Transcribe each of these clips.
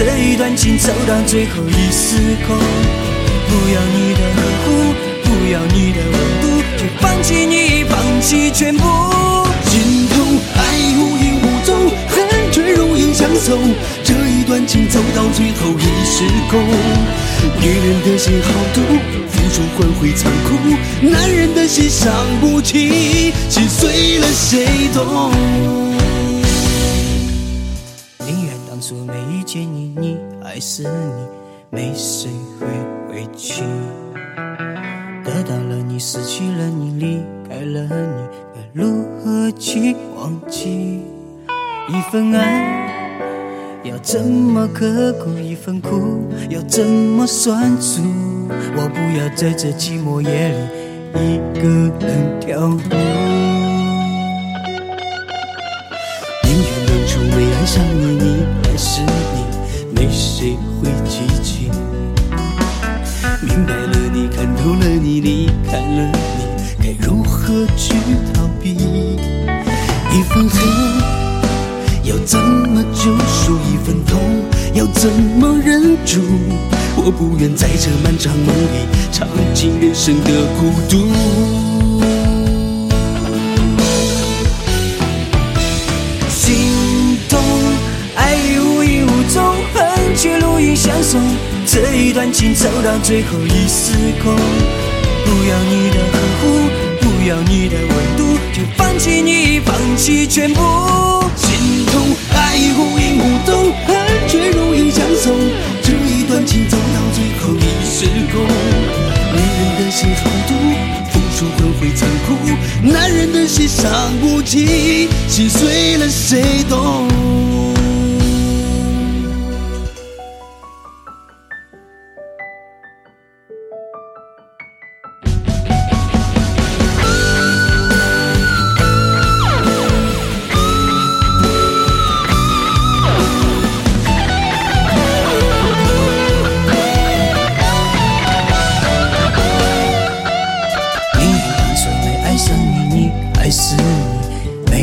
这一段情走到最后一丝空。不要你的呵护，不要你的温度，就放弃你，放弃全部。心痛，爱无影无踪，恨却如影相随。这一段情走到最后已失控。女人的心好毒，付出换回残酷；男人的心伤不起，心碎了谁懂？宁愿当初没遇见你，你还是你，没谁会回去。得到了你，失去了你，离开了你，该如何去忘记？一份爱要怎么刻骨，一份苦要怎么算数？我不要在这寂寞夜里一个人跳舞。宁愿当初没爱上你，是你，没谁会记起。明白了你，看透了你，离开了你，该如何去逃避？一份恨要怎么救赎？一份痛要怎么忍住？我不愿在这漫长梦里尝尽人生的孤独。一段情走到最后一丝空。不要你的呵护，不要你的温度，就放弃你，放弃全部。心痛，爱无影无踪，恨却如影相随。这一段情走到最后一丝空。女人的心好毒，付出换回残酷；男人的心伤不起，心碎了谁懂？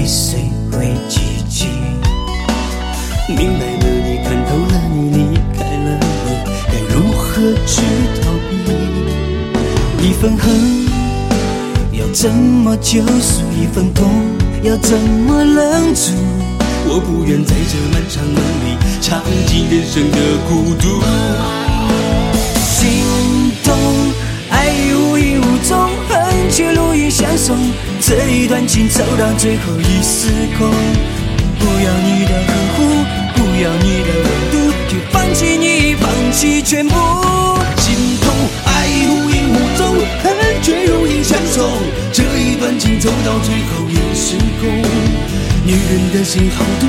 谁会记起。明白了你，看透了你，离开了你，该如何去逃避？一份恨要怎么救赎？一份痛要怎么忍住？我不愿在这漫长梦里尝尽人生的孤独。这一段情走到最后已失控。不要你的呵护，不要你的温度，就放弃你，放弃全部。心痛，爱无影无踪，恨却如影相随。这一段情走到最后已失控。女人的心好毒，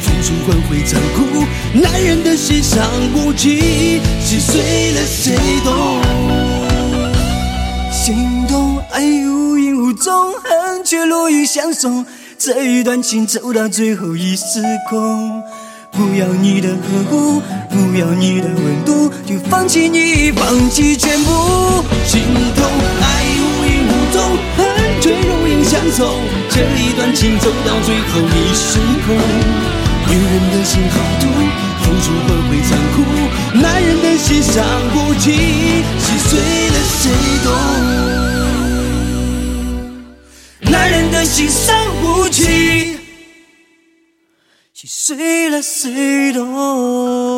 付出换回残酷；男人的心伤不起，心碎了谁懂？心动，爱无影无踪，恨却如影相随。这一段情走到最后已失控。不要你的呵护，不要你的温度，就放弃你，放弃全部。心痛，爱无影无踪，恨却如影相随。这一段情走到最后已失控。女人的心好毒，付出换回残酷；男人的心伤不起，心碎了谁懂？心伤不起，心碎了谁懂？